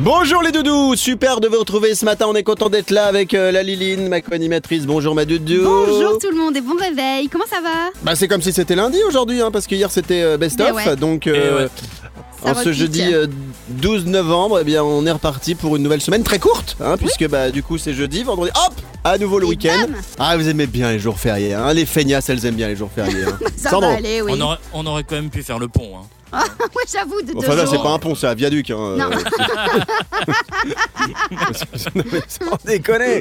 Bonjour les doudous, super de vous retrouver ce matin, on est content d'être là avec euh, la Liline, ma co-animatrice. Bonjour ma doudou. Bonjour tout le monde et bon réveil. Comment ça va? Bah c'est comme si c'était lundi aujourd'hui, hein, parce que hier c'était euh, best Eh of, ouais. donc euh, Ça en ce repique. jeudi euh, 12 novembre, eh bien on est reparti pour une nouvelle semaine très courte, hein, puisque bah du coup c'est jeudi, vendredi, hop, à nouveau le Et week-end. bam Ah vous aimez bien les jours fériés, hein, les feignasses elles aiment bien les jours fériés. hein. Ça Sandro. va aller, oui. On, aurait, on aurait quand même pu faire le pont. hein. Ouais, j'avoue, de deux Enfin là jours. c'est pas un pont, c'est un viaduc. Hein, Non. Non, mais sans déconner.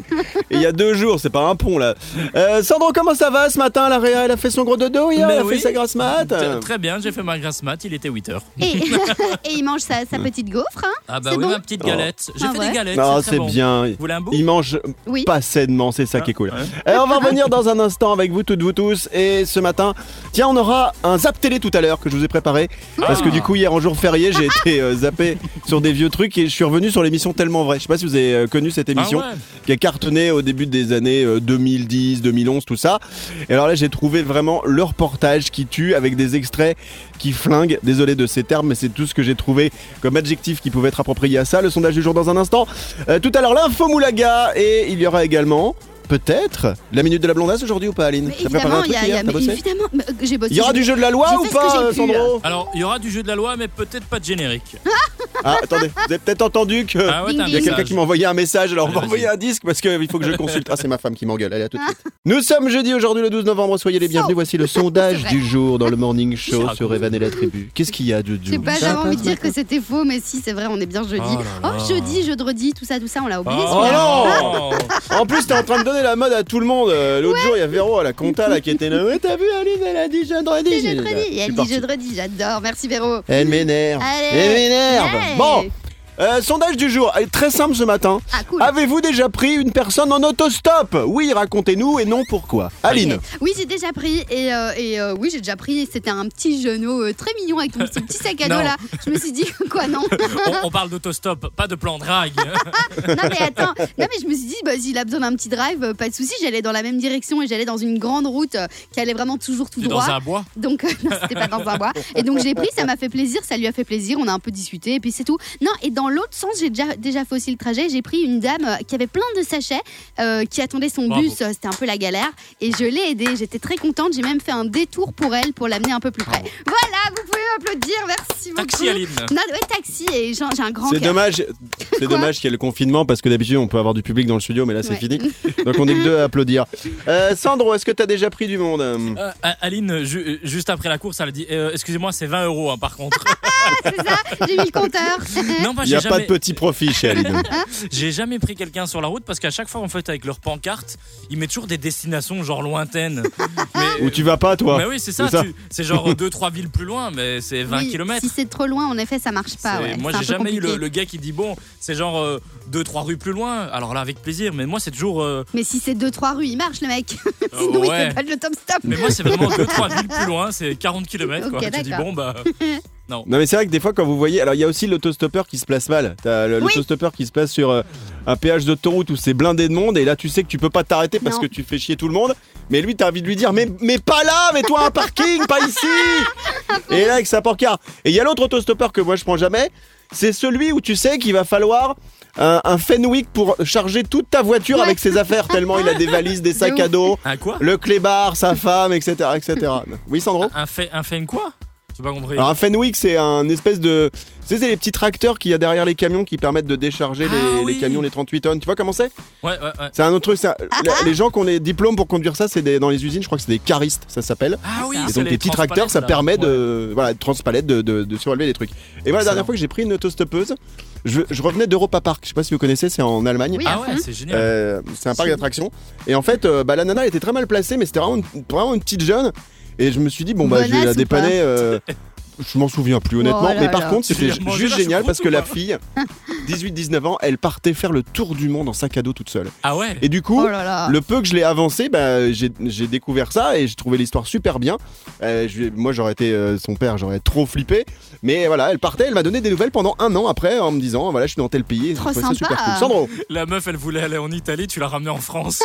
Et il y a deux jours, c'est pas un pont là. Euh, Sandro, comment ça va ce matin La Réa, elle a fait son gros dodo hier, Mais elle a oui. fait sa grasse mat. T- Très bien, j'ai fait ma grasse mat, il était 8h. Et, et il mange sa, sa petite gaufre, hein Ah bah C'est oui, bon ma petite galette. J'ai Ah fait ouais des galettes. Non, très c'est bon. bien. Vous voulez un bout Il mange Oui. pas sainement, c'est ça qui est cool. Ouais. Euh, on va revenir dans un instant avec vous toutes, vous tous. Et ce matin, tiens, on aura un zap télé tout à l'heure que je vous ai préparé. Parce que du coup, hier en jour férié, j'ai été euh, zappé sur des vieux trucs et je suis revenu sur l'émission Tellement Vrai. Je sais pas si vous avez euh, connu cette émission. Ah ouais. qui a cartonné au début des années euh, 2010, 2011, tout ça. Et alors là, j'ai trouvé vraiment le reportage qui tue avec des extraits qui flinguent. Désolé de ces termes, mais c'est tout ce que j'ai trouvé comme adjectif qui pouvait être approprié à ça. Le sondage du jour dans un instant. Euh, tout à l'heure, l'info Moulaga et il y aura également. Peut-être la minute de la blondasse aujourd'hui ou pas, Aline Mais T'as préparé un évidemment, il y truc a, y a- bossé évidemment, euh, j'ai bossé. Il y aura du jeu de la loi ou pas, Sandro Alors, il y aura du jeu de la loi, mais peut-être pas de générique. Ah, attendez, vous avez peut-être entendu que. Ah ouais, Il y a quelqu'un qui m'a envoyé un message, alors on va envoyer un disque parce qu'il faut que je le consulte. Ah, c'est ma femme qui m'engueule, allez à tout de suite. Nous sommes jeudi aujourd'hui le 12 novembre, soyez les bienvenus. Voici le sondage C'est du jour dans le morning show sur. Evan et la tribu. Qu'est-ce qu'il y a de Je sais pas, j'avais va envie de dire que c'était faux, mais si, c'est vrai, on est bien jeudi. Oh Oh, jeudi, jeudi, tout ça, tout ça, on l'a oublié. Oh, non En plus, t'es en train de donner la mode à tout le monde. Euh, L'autre jour, il y a Véro à la compta là qui était là. Ouais, t'as vu, Aline, elle a dit jeudi. Elle dit jeudi, j'adore. Merci Véro. Elle m'énerve. Elle m'énerve. Bon, euh, sondage du jour. Allez, Très simple ce matin. Ah, cool. Avez-vous déjà pris une personne en autostop Oui, racontez-nous et non pourquoi. Aline. Ok. Oui, j'ai déjà pris et, euh, et, euh, oui, j'ai déjà pris. C'était un petit genou euh, très mignon avec ton petit, petit sac à dos Non. là. Je me suis dit quoi non on, on parle d'autostop, pas de plan drague. Non mais attends, non mais je me suis dit bah, s'il a besoin d'un petit drive, euh, pas de souci. J'allais dans la même direction et j'allais dans une grande route euh, qui allait vraiment toujours tout T'es droit. dans un bois Donc euh, non, c'était pas dans un bois. Et donc j'ai pris, ça m'a fait plaisir, ça lui a fait plaisir. On a un peu discuté et puis c'est tout. Non et dans l'autre sens, j'ai déjà déjà fait aussi le trajet. J'ai pris une dame euh, qui avait plein de sachets, euh, qui attendait son Bravo. bus. C'était un peu la galère et je l'ai aidée. J'étais très contente. J'ai même fait un détour pour elle pour l'amener un peu plus près. Voilà, vous pouvez m'applaudir. Merci beaucoup. Taxi, Aline. Non, ouais, taxi et j'ai j'ai un grand C'est cœur. dommage, c'est dommage qu'il y ait le confinement parce que d'habitude on peut avoir du public dans le studio, mais là c'est Ouais. fini. Donc on est que deux à applaudir. Euh, Sandro, est-ce que t'as déjà pris du monde Euh, Aline, ju- juste après la course, elle a dit euh, Excusez-moi, c'est 20 euros hein, par contre. C'est ça, j'ai mis le compteur. non, n'y a j'ai pas jamais, de petit profit chez j'ai jamais pris quelqu'un sur la route parce qu'à chaque fois, en fait, avec leur pancarte, ils mettent toujours des destinations genre lointaines. Mais, Où tu vas pas toi mais oui, c'est ça. C'est ça. tu- C'est genre 2-3 villes plus loin, mais c'est 20 Oui, km. Si c'est trop loin, en effet, ça marche pas. Ouais. moi, j'ai jamais eu le, compliqué. le gars qui dit bon, c'est genre 2-3 rues plus loin. Alors là, avec plaisir. Mais moi, c'est toujours. euh, Mais si c'est 2-3 rues, il marche le mec. euh, Sinon, il ouais. fait pas le top stop. Mais moi, c'est vraiment 2-3 villes plus loin. C'est 40 km. Quoi. Ok, tu dis d'accord. bon, bah. Non mais c'est vrai que des fois quand vous voyez, alors il y a aussi l'autostoppeur qui se place mal. T'as le- Oui. l'autostoppeur qui se place sur euh, un péage d'autoroute où c'est blindé de monde et là tu sais que tu peux pas t'arrêter parce Non. que tu fais chier tout le monde. Mais lui t'as envie de lui dire mais mais pas là, mais toi un parking, pas ici. Et là avec sa pancarte. Et il y a l'autre autostoppeur que moi je prends jamais, c'est celui où tu sais qu'il va falloir un, un Fenwick pour charger toute ta voiture Ouais. avec ses affaires tellement il a des valises, des sacs à dos, Un quoi? le clébard, sa femme, etc., etc. Oui Sandro? Un fait, un fait une quoi? J'ai pas compris. Alors un Fenwick, c'est un espèce de... Tu sais, c'est les petits tracteurs qu'il y a derrière les camions qui permettent de décharger Ah les, oui. les camions, les 38 tonnes. Tu vois comment c'est? Ouais, ouais, ouais. C'est un autre truc. un- la- Les gens qui ont les diplômes pour conduire ça, c'est des- dans les usines, je crois que c'est des caristes, ça s'appelle. Ah oui, Et donc les petits tracteurs, ça là. permet Ouais. de, voilà, de transpalettes, de, de, de surlever les trucs. Et voilà, la dernière fois que j'ai pris une autostoppeuse, je, je revenais d'Europa Park. Je sais pas si vous connaissez, c'est en Allemagne. Oui, Ah ouais, c'est génial. Euh, c'est un parc d'attractions. Et en fait, euh, bah, la nana elle était très mal placée, mais c'était vraiment une petite jeune. Et je me suis dit, bon, bah, je vais la dépanner. euh, je m'en souviens plus honnêtement. Oh là mais par là. contre, c'était mangé juste génial parce que la fille, 18-19 ans, elle partait faire le tour du monde en sac à dos toute seule. Ah ouais? Et du coup, Oh là là. le peu que je l'ai avancé, bah, j'ai j'ai découvert ça et j'ai trouvé l'histoire super bien. Euh, je moi, j'aurais été euh, son père, j'aurais trop flippé. Mais voilà, elle partait, elle m'a donné des nouvelles pendant un an après en me disant voilà, je suis dans tel pays. Trop ça super sympa. cool. Sandro, La meuf, elle voulait aller en Italie, tu l'as ramenée en France.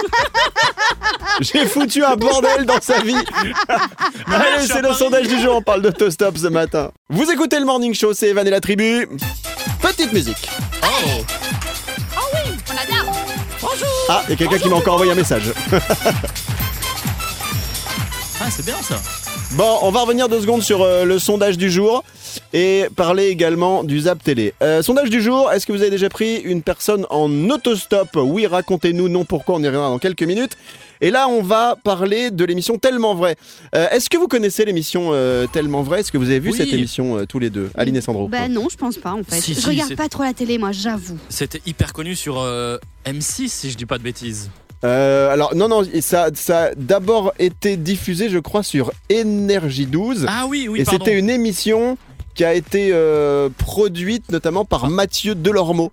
j'ai foutu un bordel dans sa vie. Allez, c'est le sondage du jour, on parle d'autostop ce matin. Vous écoutez le morning show, c'est Evan et la tribu. Petite musique. Oh On adore. Ah, il y a quelqu'un qui m'a encore envoyé un message. Ah, c'est bien ça. Bon, on va revenir deux secondes sur euh, le sondage du jour et parler également du Zap Télé. Euh, sondage du jour, est-ce que vous avez déjà pris une personne en autostop Oui, racontez-nous, non pourquoi, on y reviendra dans quelques minutes. Et là, on va parler de l'émission Tellement Vrai. Euh, est-ce que vous connaissez l'émission euh, Tellement Vrai? Est-ce que vous avez vu Oui. cette émission euh, tous les deux Aline et Sandro? Bah non, je pense pas en fait. Si, je si, regarde c'est- pas trop la télé, moi, j'avoue. C'était hyper connu sur euh, M6, si je dis pas de bêtises. Euh, alors, non, non, ça, ça a d'abord été diffusé, je crois, sur Énergie 12. Ah oui, oui, et pardon. c'était une émission qui a été euh, produite notamment par Mathieu Delormeau.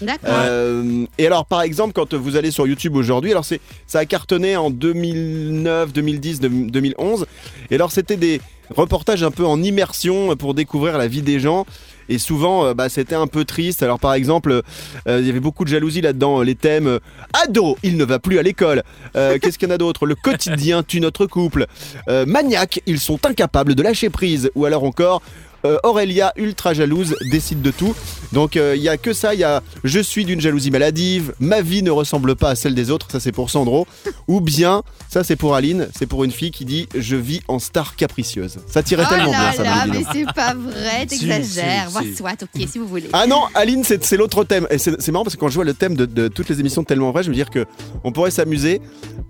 D'accord. Euh, et alors, par exemple, quand vous allez sur YouTube aujourd'hui, alors c'est ça a cartonné en 2009, 2010, 2011. Et alors, c'était des reportages un peu en immersion pour découvrir la vie des gens. Et souvent, euh, bah, c'était un peu triste. Alors, par exemple, euh, il y avait beaucoup de jalousie là-dedans. Les thèmes ado, il ne va plus à l'école. Euh, Qu'est-ce qu'il y en a d'autre? Le quotidien tue notre couple. Maniaque, ils sont incapables de lâcher prise. Ou alors encore. Euh, Aurélia, ultra jalouse, décide de tout. Donc euh, il y a que ça, il y a je suis d'une jalousie maladive, ma vie ne ressemble pas à celle des autres, ça c'est pour Sandro. Ou bien, ça c'est pour Aline, c'est pour une fille qui dit je vis en star capricieuse. Ça tirait oh tellement là bien ça, là, Aline. mais c'est pas vrai, t'exagères. si, Moi, si. soit, ok, si vous voulez. Ah non, Aline, c'est c'est l'autre thème. Et c'est c'est marrant parce que quand je vois le thème de, de toutes les émissions tellement vrai, je me dis que on pourrait s'amuser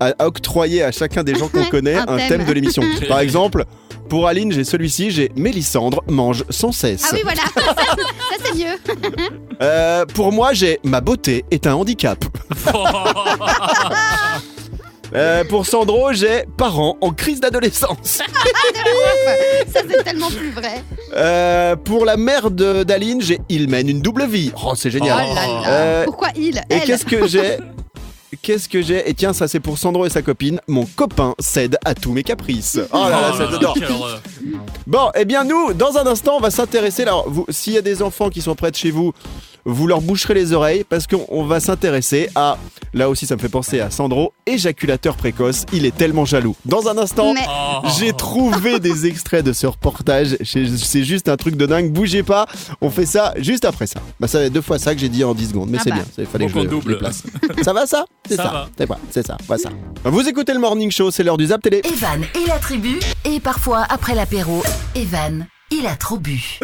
à, à octroyer à chacun des gens qu'on connaît Un un, thème. thème. de l'émission. Par exemple, pour Aline, j'ai celui-ci, j'ai Mélissandre mange sans cesse. Ah oui, voilà. ça, c'est mieux. Euh, pour moi, j'ai ma beauté est un handicap. Euh, pour Sandro, j'ai parents en crise d'adolescence. ça, c'est tellement plus vrai. Euh, pour la mère de- d'Aline, j'ai il mène une double vie. Oh, c'est Oh génial. là là. Euh, Pourquoi il Et qu'est-ce que j'ai Qu'est-ce que j'ai Et tiens, ça c'est pour Sandro et sa copine. Mon copain cède à tous mes caprices. Oh là là, Oh ça là, j'adore. horreur. Bon, eh bien nous, dans un instant, on va s'intéresser. Alors, s'il y a des enfants qui sont près de chez vous, vous leur boucherez les oreilles parce qu'on on va s'intéresser à. Là aussi, ça me fait penser à Sandro, éjaculateur précoce. Il est tellement jaloux. Dans un instant. Mais Oh. J'ai trouvé des extraits de ce reportage. C'est juste un truc de dingue. Bougez pas. On fait ça juste après ça. Bah, ça va être deux fois ça que j'ai dit en 10 secondes. Mais Ah c'est bah. bien. Il fallait que je, je double. les place. Ça va ça? C'est Ça. C'est quoi C'est ça. Voilà ça. Vous écoutez le Morning Show. C'est l'heure du Zap Télé. Evan et la tribu, et parfois après l'apéro, Evan, il a trop bu.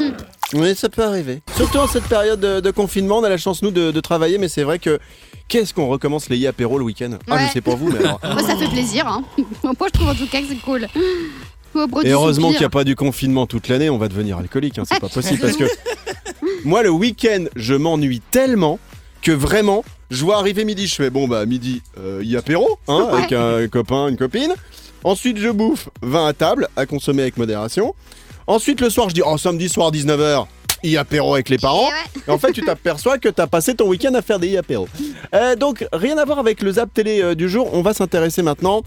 Oui, ça peut arriver. Surtout en cette période de, de confinement, on a la chance, nous, de, de travailler, mais c'est vrai que qu'est-ce qu'on recommence les apéros le week-end? Ah, Ouais. je sais pas vous, mais alors. moi, ça fait plaisir. Hein. Moi, je trouve en tout cas que c'est cool. Et heureusement qu'il soupir. n'y a pas du confinement toute l'année, on va devenir alcoolique, hein, c'est pas possible parce que moi le week-end je m'ennuie tellement que vraiment je vois arriver midi, je fais bon bah midi euh, y apéro hein, avec un copain, une copine. Ensuite je bouffe vin à table à consommer avec modération. Ensuite le soir je dis oh samedi soir 19h y apéro avec les parents. Ouais. Et en fait, tu t'aperçois que t'as passé ton week-end à faire des apéros. Euh, donc, rien à voir avec le Zap Télé euh, du jour. On va s'intéresser maintenant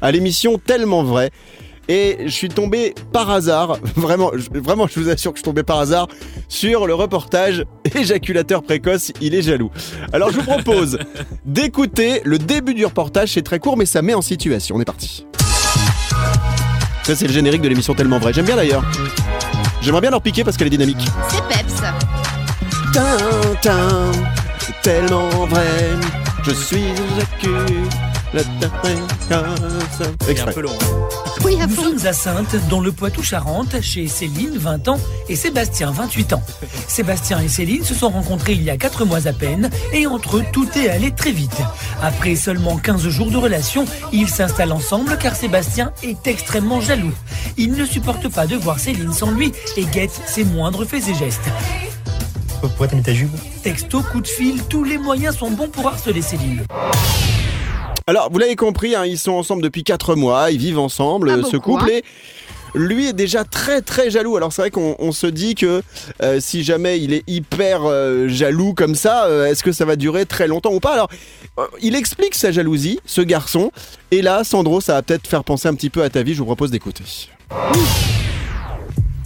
à l'émission Tellement Vrai. Et je suis tombé par hasard, vraiment, je, vraiment, je vous assure que je suis tombé par hasard sur le reportage Éjaculateur précoce, il est jaloux. Alors, je vous propose d'écouter le début du reportage. C'est très court, mais ça met en situation. On est parti. Ça, c'est le générique de l'émission Tellement Vrai. J'aime bien d'ailleurs. J'aimerais bien leur piquer parce qu'elle est dynamique. C'est peps. Tintin, c'est tellement vrai. Je suis éjaculateur. C'est un peu long. Oui, à Nous sommes à Sainte, dans le Poitou-Charentes, chez Céline, 20 ans, et Sébastien, 28 ans. Sébastien et Céline se sont rencontrés il y a 4 mois à peine, et entre eux, tout est allé très vite. Après seulement 15 jours de relation, ils s'installent ensemble car Sébastien est extrêmement jaloux. Il ne supporte pas de voir Céline sans lui et guette ses moindres faits et gestes. Pourquoi t'as mis ta jupe? Texto, coup de fil, tous les moyens sont bons pour harceler Céline. Alors, vous l'avez compris, hein, ils sont ensemble depuis 4 mois, ils vivent ensemble, Ah, euh, ce beaucoup, couple. hein. Et lui est déjà très très jaloux. Alors c'est vrai qu'on on se dit que euh, si jamais il est hyper euh, jaloux comme ça, euh, est-ce que ça va durer très longtemps ou pas? Alors euh, il explique sa jalousie, ce garçon. Et là, Sandro, ça va peut-être faire penser un petit peu à ta vie. Je vous propose d'écouter.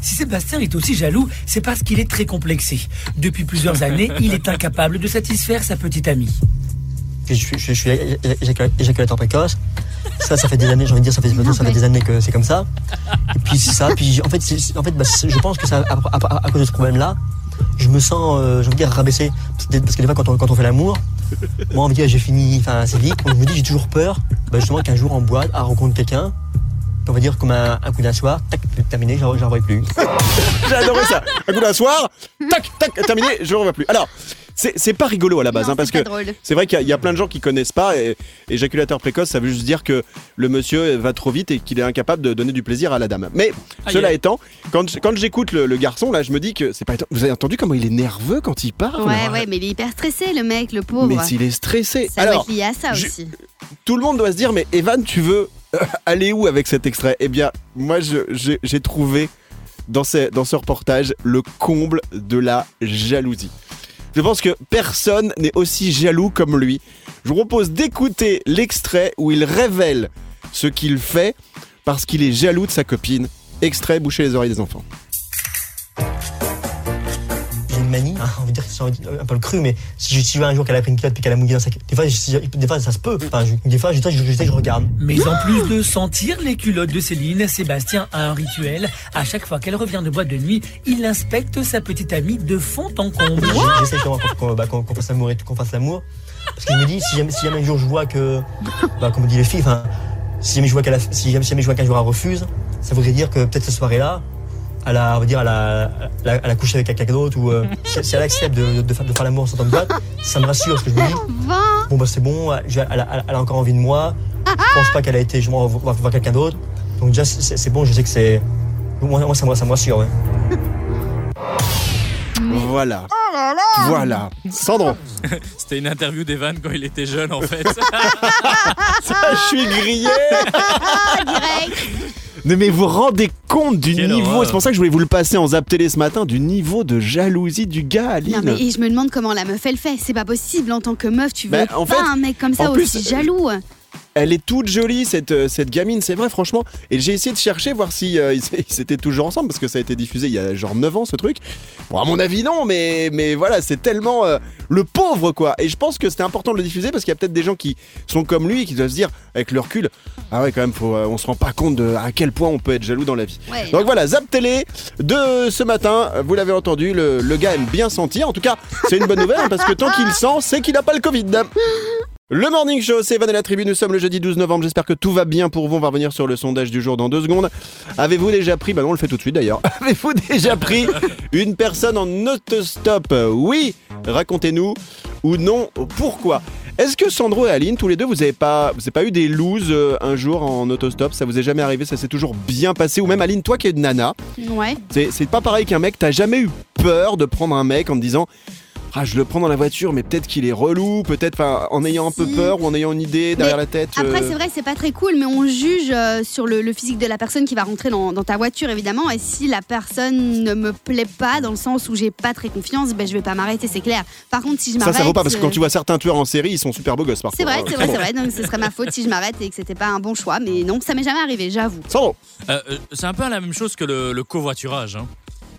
Si Sébastien est aussi jaloux, c'est parce qu'il est très complexé. Depuis plusieurs années, il est incapable de satisfaire sa petite amie. Je suis, je, suis éjacula- éjaculateur précoce. Ça, ça fait des années, j'ai envie de dire, ça fait, des années que c'est comme ça. Et puis c'est ça. Puis en fait, en fait bah, je pense que ça, à, cause de ce problème-là, je me sens, euh, j'ai envie de dire, rabaissé. Parce que, des fois, quand on, quand on fait l'amour, moi, on me dit, j'ai fini, assez vite. On me dit, j'ai toujours peur, bah, justement, qu'un jour, en boîte, à rencontrer quelqu'un, on va dire, comme un, un coup d'un soir, tac, terminé, je ne revois plus. J'ai adoré ça. Un coup d'un soir, tac, tac, terminé, je revois plus. Alors, c'est c'est pas rigolo à la base, Non, hein, parce c'est que pas drôle. c'est vrai qu'il y, a- il y a plein de gens qui connaissent pas. Et, éjaculateur précoce, ça veut juste dire que le monsieur va trop vite et qu'il est incapable de donner du plaisir à la dame. Mais Aïe, cela étant, quand, quand j'écoute le, le garçon, là, je me dis que c'est pas. Vous avez entendu comment il est nerveux quand il parle? Ouais, ouais, mais il est hyper stressé, le mec, le pauvre. Mais s'il est stressé. Ça doit Alors, être lié à ça je- aussi. tout le monde doit se dire, mais Evan, tu veux aller où avec cet extrait? Eh bien, moi, j'ai trouvé dans ce reportage le comble de la jalousie. Je pense que personne n'est aussi jaloux comme lui. Je vous propose d'écouter l'extrait où il révèle ce qu'il fait parce qu'il est jaloux de sa copine. Extrait, boucher les oreilles des enfants. Une manie, hein, on va dire, un peu le cru, mais si je, si je vois un jour qu'elle a pris une culotte puis qu'elle a mouillé dans sa Des fois, je- des fois ça se peut. Enfin, je- des fois, je, je, je, je, je regarde. Mais en plus de sentir les culottes de Céline, Sébastien a un rituel. À chaque fois qu'elle revient de boîte de nuit, il inspecte sa petite amie de fond en comble. J'essaie qu'on qu'on- bah, qu'on- qu'on fasse l'amour et tout, qu'on fasse l'amour. Parce que je me dis, si jamais, si jamais un jour je vois que, bah, comme on dit les filles, enfin, si jamais je vois a- si jamais, si jamais je vois qu'un jour elle refuse, ça voudrait dire que peut-être cette soirée-là, elle a, on va dire, couché avec quelqu'un d'autre ou euh, si, si elle accepte de, de, faire, de faire l'amour en sortant de boîte, ça me rassure parce que je me dis, bon bah c'est bon, je- elle, a- elle a encore envie de moi, je pense pas qu'elle a été justement voir, voir quelqu'un d'autre, donc déjà c'est c'est bon, je sais que c'est, moi, moi ça, me- ça me rassure, ouais. Voilà. Voilà. Sandro, C'était une interview d'Evan quand il était jeune en fait. je suis grillé. Direct Non, mais vous rendez compte du Quelle niveau, horreur. c'est pour ça que je voulais vous le passer en zap télé ce matin, du niveau de jalousie du gars, Aline. Non, mais et je me demande comment la meuf elle fait. C'est pas possible en tant que meuf, tu veux Bah, en pas fait, un mec comme ça en plus, aussi jaloux. Elle est toute jolie, cette, euh, cette gamine, c'est vrai, franchement. Et j'ai essayé de chercher, voir si euh, ils ils étaient toujours ensemble, parce que ça a été diffusé il y a genre 9 ans, ce truc. Bon, à mon avis, non, mais, mais voilà, c'est tellement euh, le pauvre, quoi. Et je pense que c'était important de le diffuser, parce qu'il y a peut-être des gens qui sont comme lui, et qui doivent se dire, avec le recul, ah ouais, quand même, faut, euh, on se rend pas compte de à quel point on peut être jaloux dans la vie. Ouais. Donc voilà, Zap Télé de ce matin, vous l'avez entendu, le, le gars aime bien sentir. En tout cas, c'est une bonne nouvelle hein, parce que tant qu'il sent, c'est qu'il n'a pas le Covid. Le Morning Show, c'est Evan et la tribu. Nous sommes le jeudi 12 novembre. J'espère que tout va bien pour vous. On va revenir sur le sondage du jour dans deux secondes. Avez-vous déjà pris, bah non, on le fait tout de suite d'ailleurs. Avez-vous déjà pris une personne en autostop? Oui, racontez-nous. Ou non, pourquoi? Est-ce que Sandro et Aline, tous les deux, vous avez pas, vous avez pas eu des looses euh, un jour en autostop? Ça vous est jamais arrivé? Ça s'est toujours bien passé? Ou même Aline, toi qui es une nana, Ouais. c'est c'est pas pareil qu'un mec. T'as jamais eu peur de prendre un mec en te disant ah, je le prends dans la voiture, mais peut-être qu'il est relou, peut-être en ayant un peu peur ou en ayant une idée derrière Mais la tête. Après, euh, c'est vrai, c'est pas très cool, mais on juge euh, sur le, le physique de la personne qui va rentrer dans, dans ta voiture, évidemment. Et si la personne ne me plaît pas, dans le sens où j'ai pas très confiance, ben je vais pas m'arrêter, c'est clair. Par contre, si je Ça, m'arrête. ça vaut pas parce que quand euh, tu vois certains tueurs en série, ils sont super beaux gosses parfois. C'est vrai, hein. c'est vrai, c'est vrai. Donc ce serait ma faute si je m'arrête et que c'était pas un bon choix. Mais non, ça m'est jamais arrivé, j'avoue. Euh, euh, c'est un peu la même chose que le, le covoiturage. Hein.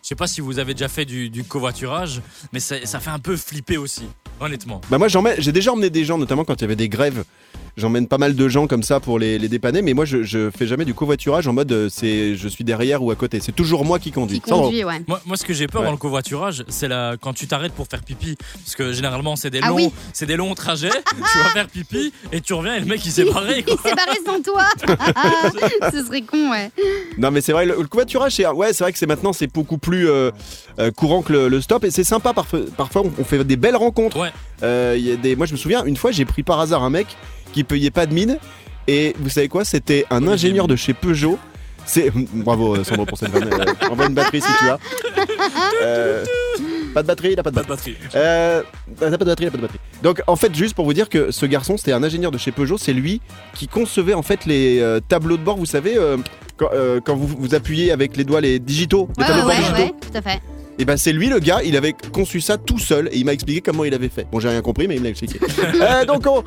Je sais pas si vous avez déjà fait du, covoiturage, mais ça, fait un peu flipper aussi, honnêtement. bah moi j'ai déjà emmené des gens, notamment quand il y avait des grèves. J'emmène pas mal de gens comme ça pour les, les dépanner, mais moi je, je fais jamais du covoiturage en mode euh, c'est je suis derrière ou à côté. C'est toujours moi qui conduis. Qui conduit, ouais. Moi, moi, ce que j'ai peur Ouais. dans le covoiturage, c'est la quand tu t'arrêtes pour faire pipi, parce que généralement c'est des Ah longs, oui. c'est des longs trajets. tu vas faire pipi et tu reviens et le mec il s'est barré. Il s'est barré sans toi. Ce serait con, ouais. Non mais c'est vrai, le, le covoiturage, c'est ouais, c'est vrai que c'est maintenant c'est beaucoup plus euh, euh, courant que le, le stop et c'est sympa. Parfois, parfois on, on fait des belles rencontres. Ouais. Euh, il y a des, moi je me souviens une fois j'ai pris par hasard un mec qui payait pas de mine et vous savez quoi, c'était un ingénieur de chez Peugeot. C'est bravo euh, Sandro pour cette vanne. Euh, envoie une batterie si tu as. Euh, pas de batterie, il a pas de Pas batterie. de batterie. Euh, pas de batterie, t'as pas de batterie. Donc en fait, juste pour vous dire que ce garçon, c'était un ingénieur de chez Peugeot, c'est lui qui concevait en fait les euh, tableaux de bord, vous savez, euh, quand, euh, quand vous vous appuyez avec les doigts les digitaux, les Ouais, tableaux ouais, de bord ouais, digitaux. ouais, tout à fait. Et ben c'est lui le gars, il avait conçu ça tout seul et il m'a expliqué comment il avait fait. Bon, j'ai rien compris, mais il me l'a expliqué. Euh, donc on,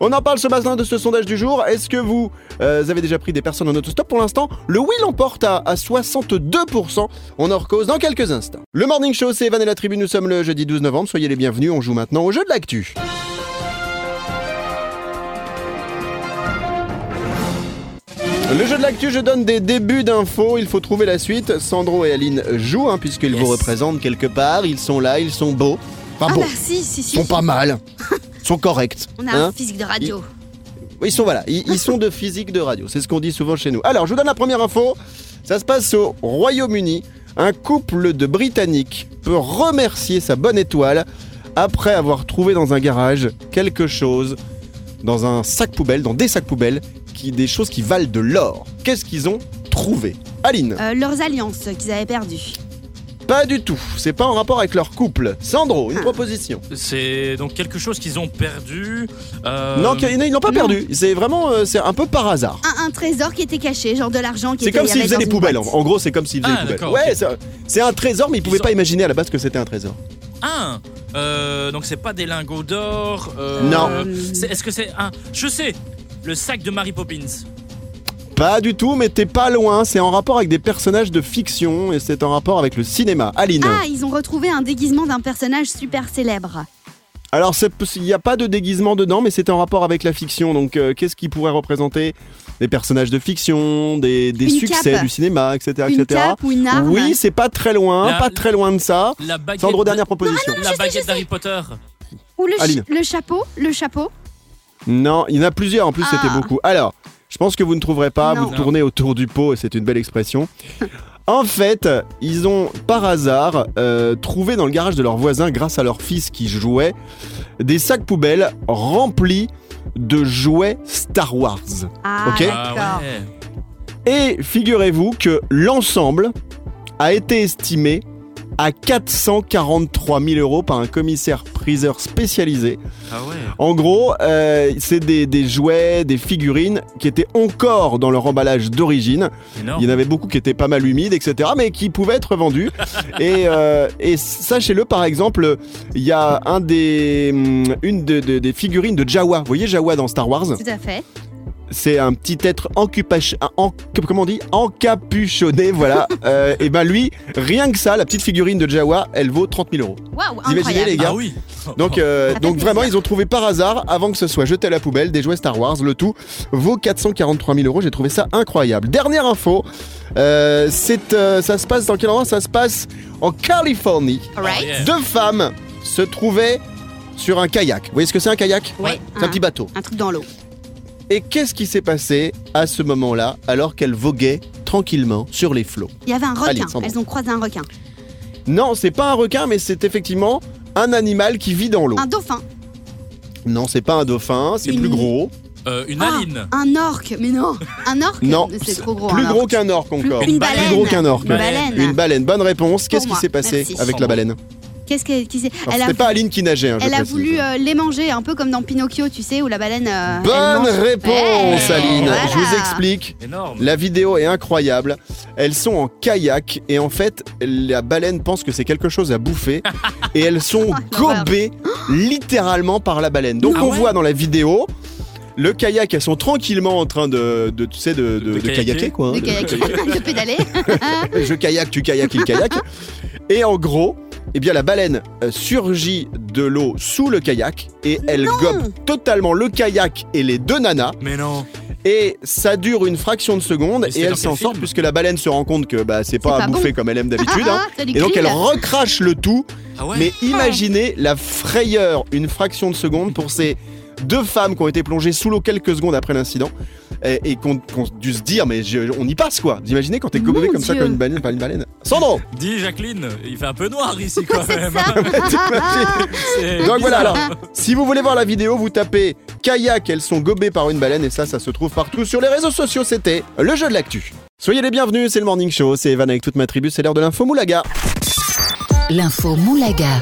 on en parle ce matin de ce sondage du jour. Est-ce que vous euh, avez déjà pris des personnes en autostop pour l'instant? Le oui l'emporte à, à 62%. On en recose dans quelques instants. Le Morning Show, c'est Evan et la Tribune. Nous sommes le jeudi 12 novembre. Soyez les bienvenus. On joue maintenant au jeu de l'actu. Le jeu de l'actu, je donne des débuts d'infos, il faut trouver la suite. Sandro et Aline jouent, hein, puisqu'ils Yes. vous représentent quelque part. Ils sont là, ils sont beaux. Enfin Ah bon, bah si, si, ils si. sont pas mal. Ils sont corrects. On a hein. un physique de radio. Ils sont voilà, ils, ils sont de physique de radio. C'est ce qu'on dit souvent chez nous. Alors, je vous donne la première info. Ça se passe au Royaume-Uni. Un couple de Britanniques peut remercier sa bonne étoile après avoir trouvé dans un garage quelque chose dans un sac poubelle, dans des sacs poubelles, qui des choses qui valent de l'or. Qu'est-ce qu'ils ont trouvé? Aline Euh, leurs alliances qu'ils avaient perdues. Pas du tout. C'est pas en rapport avec leur couple. Sandro, une Ah. proposition. C'est donc quelque chose qu'ils ont perdu. euh, Non, ils n'ont pas non. perdu. C'est vraiment, euh, c'est un peu par hasard. Un, un trésor qui était caché, genre de l'argent qui C'est était comme il y s'ils avait faisaient dans une poubelles. En, boîte. en gros, c'est comme s'ils faisaient Ah, les poubelles. d'accord, Ouais, ok. c'est- c'est un trésor, mais ils pouvaient Ils pas ont- imaginer à la base que c'était un trésor. Un. Euh, donc c'est pas des lingots d'or. euh, Non. c'est- Est-ce que c'est un Je sais. Le sac de Mary Poppins. Pas du tout, mais t'es pas loin. C'est en rapport avec des personnages de fiction et c'est en rapport avec le cinéma. Aline. Ah, ils ont retrouvé un déguisement d'un personnage super célèbre. Alors, il n'y a pas de déguisement dedans, mais c'est en rapport avec la fiction. Donc, euh, qu'est-ce qui pourrait représenter des personnages de fiction, des, succès cape. du cinéma, etc., Une etc. cape ou une arme? Oui, c'est pas très loin, La- pas très loin de ça. La baguette. Sandro, de- dernière proposition. La baguette d'Harry Potter. Ou le, ch- Aline. le chapeau. Le chapeau. Non, il y en a plusieurs, en plus Ah. c'était beaucoup. Alors, je pense que vous ne trouverez pas, Non. vous tournez autour du pot et c'est une belle expression. En fait, ils ont par hasard euh, trouvé dans le garage de leur voisin, grâce à leur fils qui jouait, des sacs poubelles remplis de jouets Star Wars. Ah, Ok. Ah ouais. Et figurez-vous que l'ensemble a été estimé à 443 000 euros par un commissaire-priseur spécialisé. Ah ouais. En gros, euh, c'est des, des jouets, des figurines qui étaient encore dans leur emballage d'origine. Énorme. Il y en avait beaucoup qui étaient pas mal humides, etc., mais qui pouvaient être vendus. et, euh, et sachez-le, par exemple, il y a un des, hum, une de- de- des figurines de Jawa. Vous voyez Jawa dans Star Wars? Tout à fait. C'est un petit être encupache- en- comment on dit? Encapuchonné, voilà. Euh, et ben lui, rien que ça, la petite figurine de Jawa, elle vaut 30 000 euros. Vous imaginez, incroyable. les gars? Ah oui. Donc, euh, donc plaisir. vraiment, ils ont trouvé par hasard, avant que ce soit jeté à la poubelle, des jouets Star Wars. Le tout vaut 443 000 euros. J'ai trouvé ça incroyable. Dernière info, euh, c'est, euh, ça se passe dans quel endroit? Ça se passe en Californie. Oh. Deux femmes se trouvaient sur un kayak. Vous voyez ce que c'est un kayak? Ouais. C'est un petit bateau. Un truc dans l'eau. Et qu'est-ce qui s'est passé à ce moment-là, alors qu'elles voguaient tranquillement sur les flots? Il y avait un requin. Allez. Elles ont croisé un requin. Non, c'est pas un requin, mais c'est effectivement un animal qui vit dans l'eau. Un dauphin. Non, c'est pas un dauphin, c'est Une- plus gros. Euh, une Ah, aline. Un orque. Mais non. Un orque Non, C'est trop gros. Plus un gros qu'un orque encore. Une baleine. Plus gros qu'un orque. Une baleine. Une baleine. Bonne réponse. Qu'est-ce qui s'est passé merci. avec la baleine? Qu'est-ce Elle a, pas Aline qui nageait. hein, je elle a voulu euh, les manger, un peu comme dans Pinocchio, tu sais, où la baleine. euh, Bonne mange- réponse, Ouais, Aline. voilà. Je vous explique. Énorme. La vidéo est incroyable. Elles sont en kayak et en fait, la baleine pense que c'est quelque chose à bouffer et elles sont l'horreur. gobées littéralement par la baleine. Donc Ah on ouais voit dans la vidéo le kayak, elles sont tranquillement en train de, de tu sais, de, de- De de kayaker. kayaker quoi. hein, De de- kayak, de pédaler. je kayak, tu kayak, il kayak. Et en gros, eh bien la baleine euh, surgit de l'eau sous le kayak et elle Non. gobe totalement le kayak et les deux nanas. Mais non. Et ça dure une fraction de seconde et elle s'en sort puisque la baleine se rend compte que bah, c'est pas pas à bouffer bon. comme elle aime d'habitude. Ah, hein. ah, Et donc elle recrache le tout. Ah ouais. Mais imaginez la frayeur, une fraction de seconde pour ces deux femmes qui ont été plongées sous l'eau quelques secondes après l'incident et, ont dû se dire mais je- on y passe quoi. Vous imaginez quand t'es gobé comme ça comme une baleine par une baleine Sandro Dis Jacqueline, il fait un peu noir ici quand même. Donc voilà alors, si vous voulez voir la vidéo, vous tapez kayak, elles sont gobées par une baleine et ça, ça se trouve partout sur les réseaux sociaux. C'était le jeu de l'actu. Soyez les bienvenus, c'est le Morning Show, c'est Evan avec toute ma tribu, c'est l'heure de l'info Moulaga. L'info Moulaga.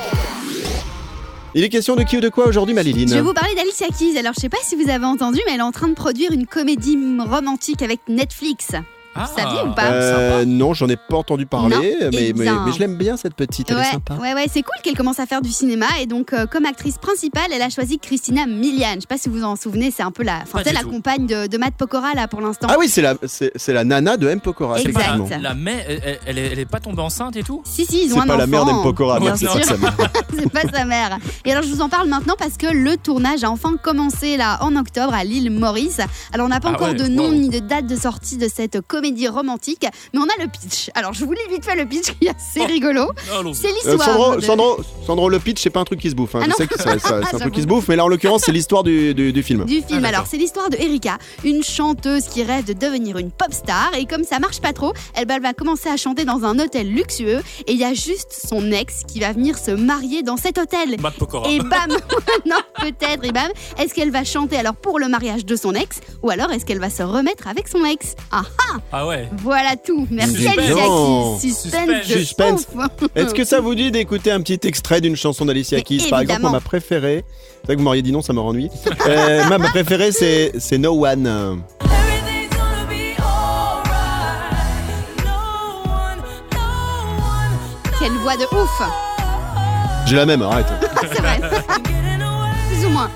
Il est question de qui ou de quoi aujourd'hui, Je vais Maliline vous parler d'Alicia Keys. Alors, je sais pas si vous avez entendu, mais elle est en train de produire une comédie romantique avec Netflix. Ah, Vous saviez ou pas Euh, non, j'en ai pas entendu parler, Non, mais, mais, bien. mais je l'aime bien cette petite, elle est Ouais, sympa. ouais, ouais, c'est cool qu'elle commence à faire du cinéma et donc euh, comme actrice principale, elle a choisi Christina Milian. Je sais pas si vous en souvenez, c'est un peu la, enfin Pas c'est la tout. compagne de, de Matt Pokora là pour l'instant. Ah oui, c'est la, c'est, c'est la nana de M. Pokora, Exact. effectivement. La mère, elle, elle- elle est, elle est pas tombée enceinte et tout? Si si, ils ont C'est un pas enfant. la mère d'M. Pokora, c'est sûr. pas sa mère. c'est pas sa mère. Et alors je vous en parle maintenant parce que le tournage a enfin commencé là en octobre à l'île Maurice. Alors on n'a pas Ah encore ouais, de nom wow. ni de date de sortie de cette comédie romantique, mais on a le pitch. Alors je vous lis vite fait le pitch qui est assez Oh. rigolo. C'est Euh, l'histoire. Sandro, de- Sandro, Sandro, le pitch, c'est pas un truc qui se bouffe. hein. Ah je sais que c'est un J'avoue. truc qui se bouffe, mais là, en l'occurrence, c'est l'histoire du, du- du film. du film. Ah. Alors, c'est l'histoire de Erika, une chanteuse qui rêve de devenir une pop star. Et comme ça marche pas trop, elle, elle va commencer à chanter dans un hôtel luxueux. Et il y a juste son ex qui va venir se marier dans cet hôtel. Matt Pokora. Et bam Non, peut-être, et bam Est-ce qu'elle va chanter alors pour le mariage de son ex Ou alors est-ce qu'elle va se remettre avec son ex? Ah, Ah ouais. voilà tout Merci Suspense. Alicia. Keys. Suspense, de Suspense. ouf. Est-ce que ça vous dit d'écouter un petit extrait d'une chanson d'Alicia Keys Par exemple, moi, ma préférée? C'est vrai que vous m'auriez dit non, ça m'aurait ennuyé. Euh, ma, ma préférée, c'est, c'est No One. Quelle voix de ouf J'ai la même, arrête. C'est vrai Plus ou moins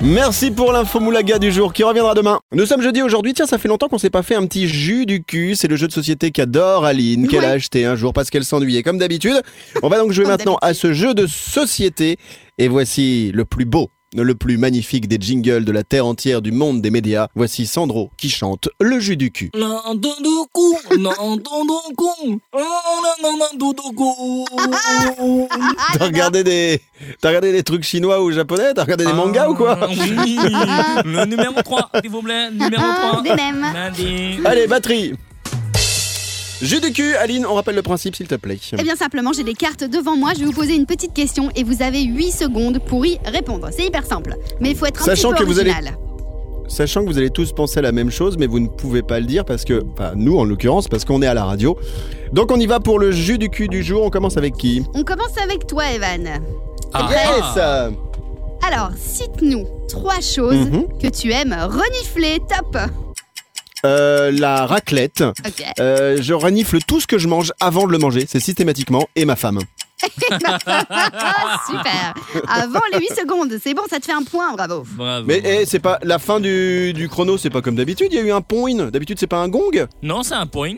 Merci pour l'info moulaga du jour qui reviendra demain. Nous sommes jeudi aujourd'hui. Tiens, ça fait longtemps qu'on s'est pas fait un petit jus du cul. C'est le jeu de société qu'adore Aline, qu'elle a acheté un jour parce qu'elle s'ennuyait comme d'habitude. On va donc jouer maintenant à ce jeu de société. Et voici le plus beau, le plus magnifique des jingles de la terre entière du monde des médias. Voici Sandro qui chante le jus du cul. T'as regardé des, t'as regardé des trucs chinois ou japonais? T'as regardé des mangas ou quoi? Ah, Oui. Le numéro 3, s'il vous plaît. Numéro 3. Des mêmes Nadine. Allez, batterie. Jus du cul, Aline, on rappelle le principe s'il te plaît. Eh bien simplement, j'ai des cartes devant moi, je vais vous poser une petite question et vous avez 8 secondes pour y répondre. C'est hyper simple, mais il faut être un Sachant petit peu que vous allez- original. Sachant que vous allez tous penser à la même chose, mais vous ne pouvez pas le dire parce que, enfin, nous en l'occurrence, parce qu'on est à la radio. Donc on y va pour le jus du cul du jour. On commence avec qui? On commence avec toi, Evan. Ah. Yes Alors, cite-nous trois choses Mhm. que tu aimes renifler. Top Euh, La raclette. Euh, je renifle tout ce que je mange avant de le manger, c'est systématiquement, et ma femme. Super Avant les 8 secondes, c'est bon, ça te fait un point, bravo. Bravo. Mais eh, c'est pas la fin du, du chrono, c'est pas comme d'habitude. Il y a eu un point. D'habitude, c'est pas un gong. Non, c'est un point.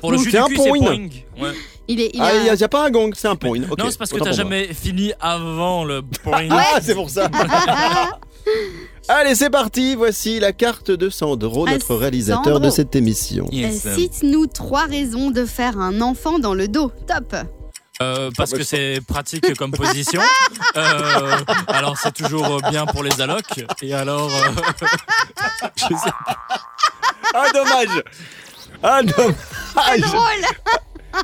Pour le jus C'est un cul, c'est point. point. Ouais. Il est, il Ah, il y, a- il y a pas un gong, c'est un point. Ok, non, c'est parce que autant t'as pour moi. jamais fini avant le point. Ah, c'est pour ça. Allez, c'est parti. Voici la carte de Sandro, Ah, notre réalisateur Sandro. de cette émission. Yes. Euh, Cite-nous trois raisons de faire un enfant dans le dos. Top Euh, parce que c'est pratique comme position. Euh, alors c'est toujours bien pour les allocs. Et alors, euh, je sais Ah, dommage. Ah, dommage. Drôle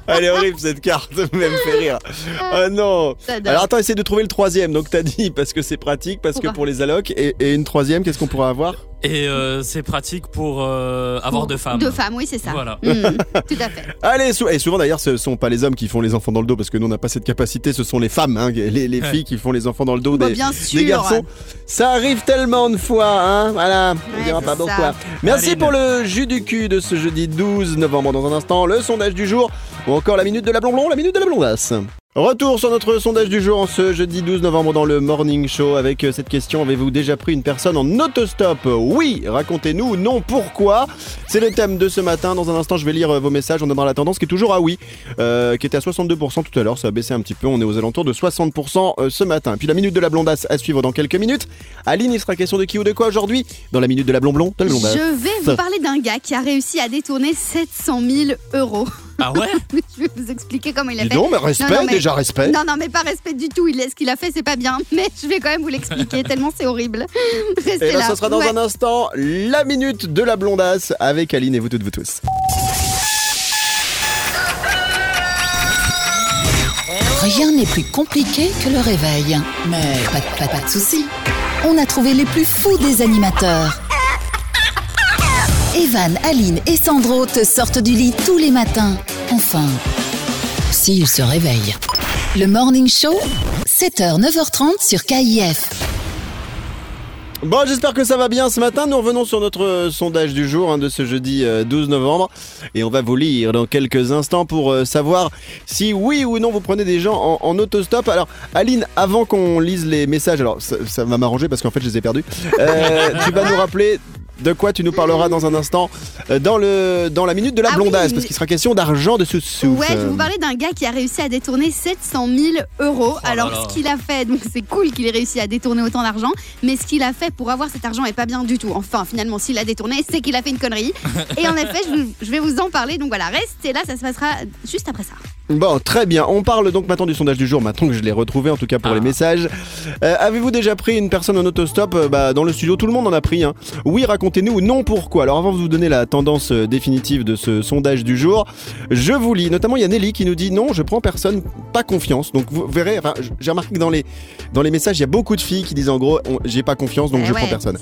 Elle est horrible cette carte, même fait rire. Ah non. Alors attends, essaie de trouver le troisième. Donc t'as dit parce que c'est pratique, parce que pour les allocs. Et, et une troisième, qu'est-ce qu'on pourrait avoir? Et euh, c'est pratique pour euh, avoir deux femmes. Deux femmes, oui, c'est ça. Voilà. Hmm, tout à fait. Allez, sou- et souvent d'ailleurs, ce sont pas les hommes qui font les enfants dans le dos, parce que nous on n'a pas cette capacité. Ce sont les femmes, hein, les, les Ouais. filles qui font les enfants dans le dos Bah, des, bien sûr. des garçons. Ça arrive tellement de fois, hein. Voilà, on Ouais, dira pas pourquoi. Merci Aline. pour le jus du cul de ce jeudi 12 novembre. Dans un instant, le sondage du jour ou encore la minute de la blonblon, la minute de la blondasse. Retour sur notre sondage du jour en ce jeudi 12 novembre dans le Morning Show avec euh, cette question avez-vous déjà pris une personne en autostop? Oui, racontez-nous, non, pourquoi C'est le thème de ce matin. Dans un instant, je vais lire euh, vos messages. On donnera la tendance qui est toujours à oui, euh, qui était à 62% tout à l'heure. Ça a baissé un petit peu. On est aux alentours de 60% euh, ce matin. Puis la minute de la blondasse à suivre dans quelques minutes. Aline, il sera question de qui ou de quoi aujourd'hui? Dans la minute de la blonblon, de. Je vais vous parler d'un gars qui a réussi à détourner 700 000 euros. Ah ouais Je vais vous expliquer comment il a Dis fait. donc, mais respect, Non, non, mais- déjà respect. Non, non, mais pas respect du tout. Il, ce qu'il a fait, c'est pas bien. Mais je vais quand même vous l'expliquer, tellement c'est horrible. Restez Et là, là. ce sera dans Ouais. un instant la minute de la blondasse avec Aline et vous toutes, vous tous. Rien n'est plus compliqué que le réveil. Mais pas, de- pas, pas de soucis. On a trouvé les plus fous des animateurs. Evan, Aline et Sandro te sortent du lit tous les matins. Enfin, s'ils se réveillent. Le Morning Show, 7h, 9h30 sur KIF. Bon, j'espère que ça va bien ce matin. Nous revenons sur notre euh, sondage du jour hein, de ce jeudi euh, 12 novembre. Et on va vous lire dans quelques instants pour euh, savoir si oui ou non vous prenez des gens en, autostop. Alors, Aline, avant qu'on lise les messages, alors ça, va m'arranger parce qu'en fait je les ai perdus. Euh, tu vas nous rappeler de quoi tu nous parleras dans un instant euh, dans, le, dans la minute de la Ah blondasse, parce qu'il sera question d'argent de sous-sous. Ouais, je vais vous parler d'un gars qui a réussi à détourner 700 000 euros. Oh Alors, là. ce qu'il a fait, donc c'est cool qu'il ait réussi à détourner autant d'argent, mais ce qu'il a fait pour avoir cet argent est pas bien du tout. Enfin, finalement, s'il a détourné, c'est qu'il a fait une connerie. Et en effet, je, vous- je vais vous en parler. Donc voilà, restez là, ça se passera juste après ça. Bon, très bien. On parle donc maintenant du sondage du jour, maintenant que je l'ai retrouvé, en tout cas pour Ah. les messages. Euh, Avez-vous déjà pris une personne en autostop Euh, bah, Dans le studio, tout le monde en a pris. Hein. Oui, racontez-nous ou non pourquoi. Alors, avant de vous donner la tendance euh, définitive de ce sondage du jour, je vous lis. Notamment, il y a Nelly qui nous dit non, je prends personne, pas confiance. Donc, vous verrez, enfin, j'ai remarqué que dans les, dans les messages, il y a beaucoup de filles qui disent en gros, j'ai pas confiance, donc Eh je ouais, prends personne.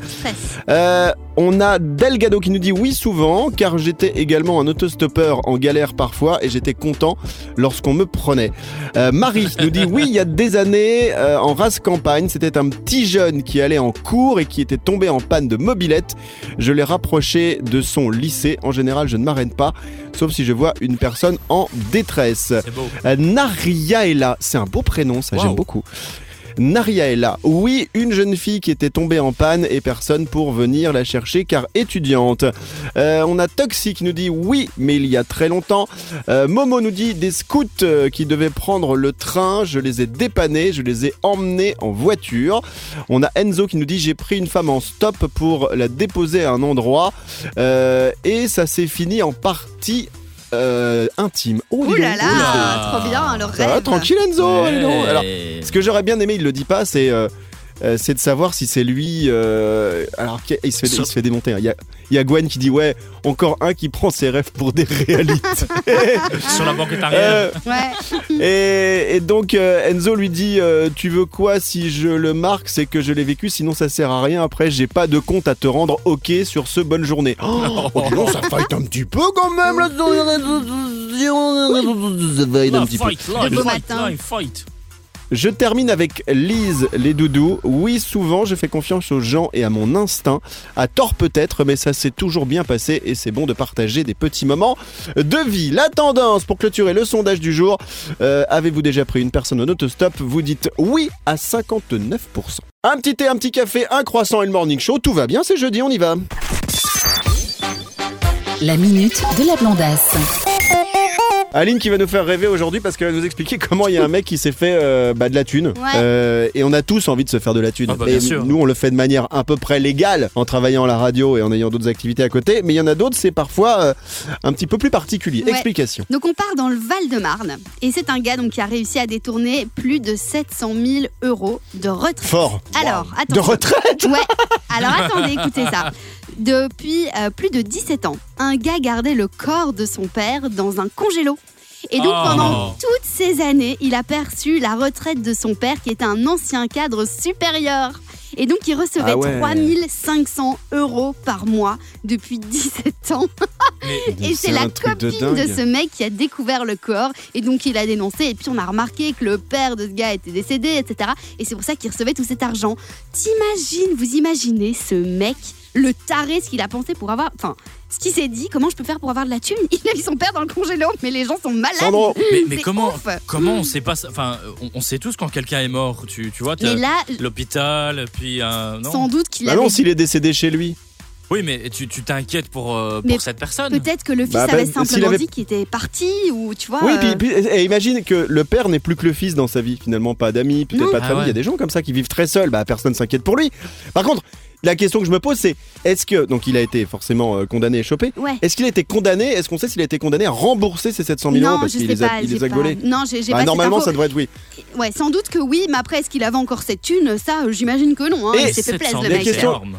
Euh, on a Delgado qui nous dit oui souvent car j'étais également un autostoppeur en galère parfois et j'étais content lorsqu'on me prenait. Euh, Marie nous dit oui il y a des années euh, en race campagne c'était un petit jeune qui allait en cours et qui était tombé en panne de mobilette. Je l'ai rapproché de son lycée. En général je ne m'arrête pas sauf si je vois une personne en détresse. Euh, Nariaela, c'est un beau prénom, ça j'aime beaucoup. Nariaela, oui, une jeune fille qui était tombée en panne et personne pour venir la chercher car étudiante. Euh, on a Toxi qui nous dit oui, mais il y a très longtemps. Euh, Momo nous dit des scouts euh, qui devaient prendre le train, je les ai dépannés, je les ai emmenés en voiture. On a Enzo qui nous dit j'ai pris une femme en stop pour la déposer à un endroit et ça s'est fini en partie euh, intime. Oh, Ouh là là, trop bien, le Ça va, rêve. tranquille Enzo. Alors, ce que j'aurais bien aimé, il le dit pas, c'est euh, euh, c'est de savoir si c'est lui. euh, alors qu'il il se, fait, il se fait démonter. hein. Il y, a, il y a Gwen qui dit ouais, encore un qui prend ses rêves pour des réalités. Sur la banquette arrière. Euh, Ouais. et, et donc euh, Enzo lui dit euh, tu veux quoi si je le marque? C'est que je l'ai vécu sinon ça sert à rien après j'ai pas de compte à te rendre ok sur ce bonne journée oh, oh, dis donc, ça fight un petit peu quand même là ça fight un Là, petit peu fight, fight. Je termine avec Lise les doudous. Oui, souvent je fais confiance aux gens et à mon instinct. À tort peut-être, mais ça s'est toujours bien passé et c'est bon de partager des petits moments de vie. La tendance pour clôturer le sondage du jour. euh, Avez-vous déjà pris une personne en autostop? Vous dites oui à 59%. Un petit thé, un petit café, un croissant et le morning show. Tout va bien, c'est jeudi, on y va. La minute de la blondasse. Aline qui va nous faire rêver aujourd'hui parce qu'elle va nous expliquer comment il y a un mec qui s'est fait euh, bah, de la thune. Euh, et on a tous envie de se faire de la thune. Ah bah, Et bien sûr. nous, on le fait de manière à peu près légale en travaillant à la radio et en ayant d'autres activités à côté. Mais il y en a d'autres, c'est parfois euh, un petit peu plus particulier. Ouais. Explication. Donc on part dans le Val-de-Marne et c'est un gars donc qui a réussi à détourner plus de 700 000 euros de retraite. Fort. Alors, De attention. retraite Ouais. Alors attendez, écoutez ça. Depuis euh, plus de 17 ans, un gars gardait le corps de son père dans un congélo. Et donc Oh. pendant toutes ces années, il a perçu la retraite de son père qui était un ancien cadre supérieur. Et donc il recevait Ah ouais. 3500 euros par mois depuis 17 ans. Mais Et c'est la de copine de, dingue. ce mec qui a découvert le corps et donc il a dénoncé et puis on a remarqué que le père de ce gars était décédé, etc. Et c'est pour ça qu'il recevait tout cet argent. T'imagines, vous imaginez ce mec, le taré, ce qu'il a pensé pour avoir... Enfin, ce qu'il s'est dit, comment je peux faire pour avoir de la thune? Il a mis son père dans le congélo, mais les gens sont malades. Sandro. mais, comment, ouf. comment on sait pas ça? Enfin, on, on sait tous quand quelqu'un est mort. Tu, tu vois, t'as Mais là, l'hôpital, puis un. Non? sans doute qu'il Bah non, s'il est décédé chez lui. Oui, mais tu tu t'inquiètes pour, euh, pour cette personne. Peut-être que le fils Bah, avait bah, simplement avait- dit qu'il était parti ou tu vois... Oui, euh, puis, puis- et imagine que le père n'est plus que le fils dans sa vie, finalement, pas d'amis, peut-être pas de Ah famille. Il y a des gens comme ça qui vivent très seuls, bah personne s'inquiète pour lui. Par contre, la question que je me pose, c'est est-ce que donc il a été forcément euh, condamné et chopé Ouais. Est-ce qu'il a été condamné? Est-ce qu'on sait s'il a été condamné à rembourser ces 700 000 euros parce je qu'il sais les a, pas. il les a gaulés? Non, j'ai Bah, pas cette Normalement, info. ça devrait être oui. Ouais, sans doute que oui, mais après, est-ce qu'il avait encore cette thune? Ça, euh, j'imagine que non. Hein. Et il s'est fait 700 plaisir, le 000, mec. c'est question- énorme.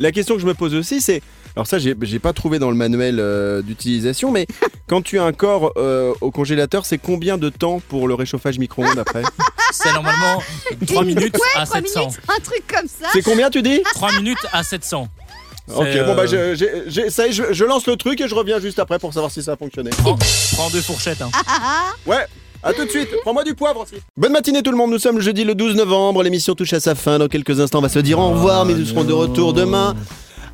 La question que je me pose aussi, c'est alors ça, j'ai pas trouvé dans le manuel euh, d'utilisation, mais quand tu as un corps euh, au congélateur, c'est combien de temps pour le réchauffage micro-ondes après? C'est normalement 3 minutes à Trois 700. minutes, un truc comme ça. C'est combien tu dis? 3 minutes à 700. Ok, bon bah euh, je, j'ai- j'ai- ça y est, je, je lance le truc et je reviens juste après pour savoir si ça a fonctionné. Prends, prends deux fourchettes. hein. Ah, ah, Ouais. À tout de suite. Prends-moi du poivre aussi. Bonne matinée tout le monde. Nous sommes le jeudi le 12 novembre. L'émission touche à sa fin. Dans quelques instants, on va se dire au revoir, mais nous serons de retour demain.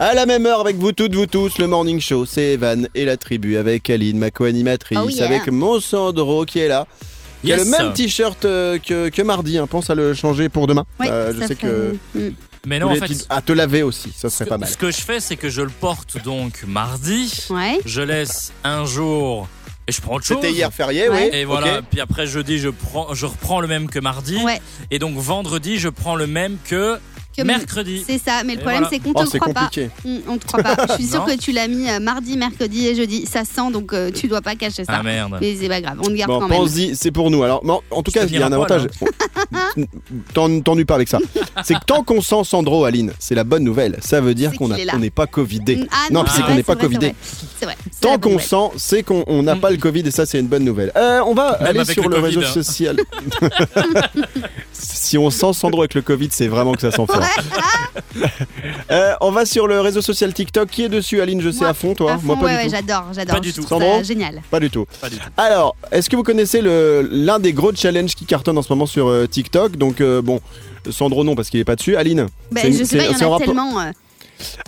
À la même heure avec vous toutes, vous tous, le Morning Show, c'est Evan et la tribu avec Aline, ma co-animatrice, Oh yeah. avec mon Sandro qui est là, qui a Yes. le même t-shirt euh, que, que mardi. hein. Pense à le changer pour demain. Ouais, Euh, je sais fait- que Mm. Mais non, en fait, à te laver aussi, ça ce serait que, pas mal. ce que je fais, c'est que je le porte donc mardi. Ouais. Je laisse un jour et je prends autre chose. C'était hier férié, Ouais. oui. Et voilà, puis après jeudi, je, prends, je reprends le même que mardi. Ouais. Et donc vendredi, je prends le même que, Que mercredi. C'est ça, mais le Et problème voilà. c'est qu'on Oh, te croit pas. compliqué. Mm, On te croit pas. Je suis sûre que tu l'as mis euh, mardi, mercredi et jeudi. Ça sent donc euh, tu dois pas cacher ça. Ah merde. Mais c'est pas grave, on le garde Bon, quand même. pense-y, c'est pour nous. Alors, bon, en tout cas, il y a un avantage. T'en- T'ennuies pas avec ça. C'est que tant qu'on sent Sandro, Aline, c'est la bonne nouvelle. Ça veut dire qu'on n'est pas Covidé. Mm, Ah Non, c'est c'est qu'on n'est pas Covidé. C'est vrai. Tant qu'on sent, c'est qu'on on n'a pas le Covid et ça, c'est une bonne nouvelle. Euh, on va aller sur le réseau hein. social. si on sent Sandro avec le Covid, c'est vraiment que ça sent fort. Euh, on va sur le réseau social TikTok. Qui est dessus, Aline? Je sais Moi, à fond, toi À fond, Moi, pas ouais, du ouais, tout. j'adore, j'adore. Pas du Je tout. trouve ça Sandro? génial. Pas du tout. Pas du tout. Alors, est-ce que vous connaissez le l'un des gros challenges qui cartonne en ce moment sur euh, TikTok? Donc euh, bon, Sandro non parce qu'il est pas dessus. Aline? Ben, c'est- je sais c'est- pas, il y c'est en en a rapport- tellement. euh,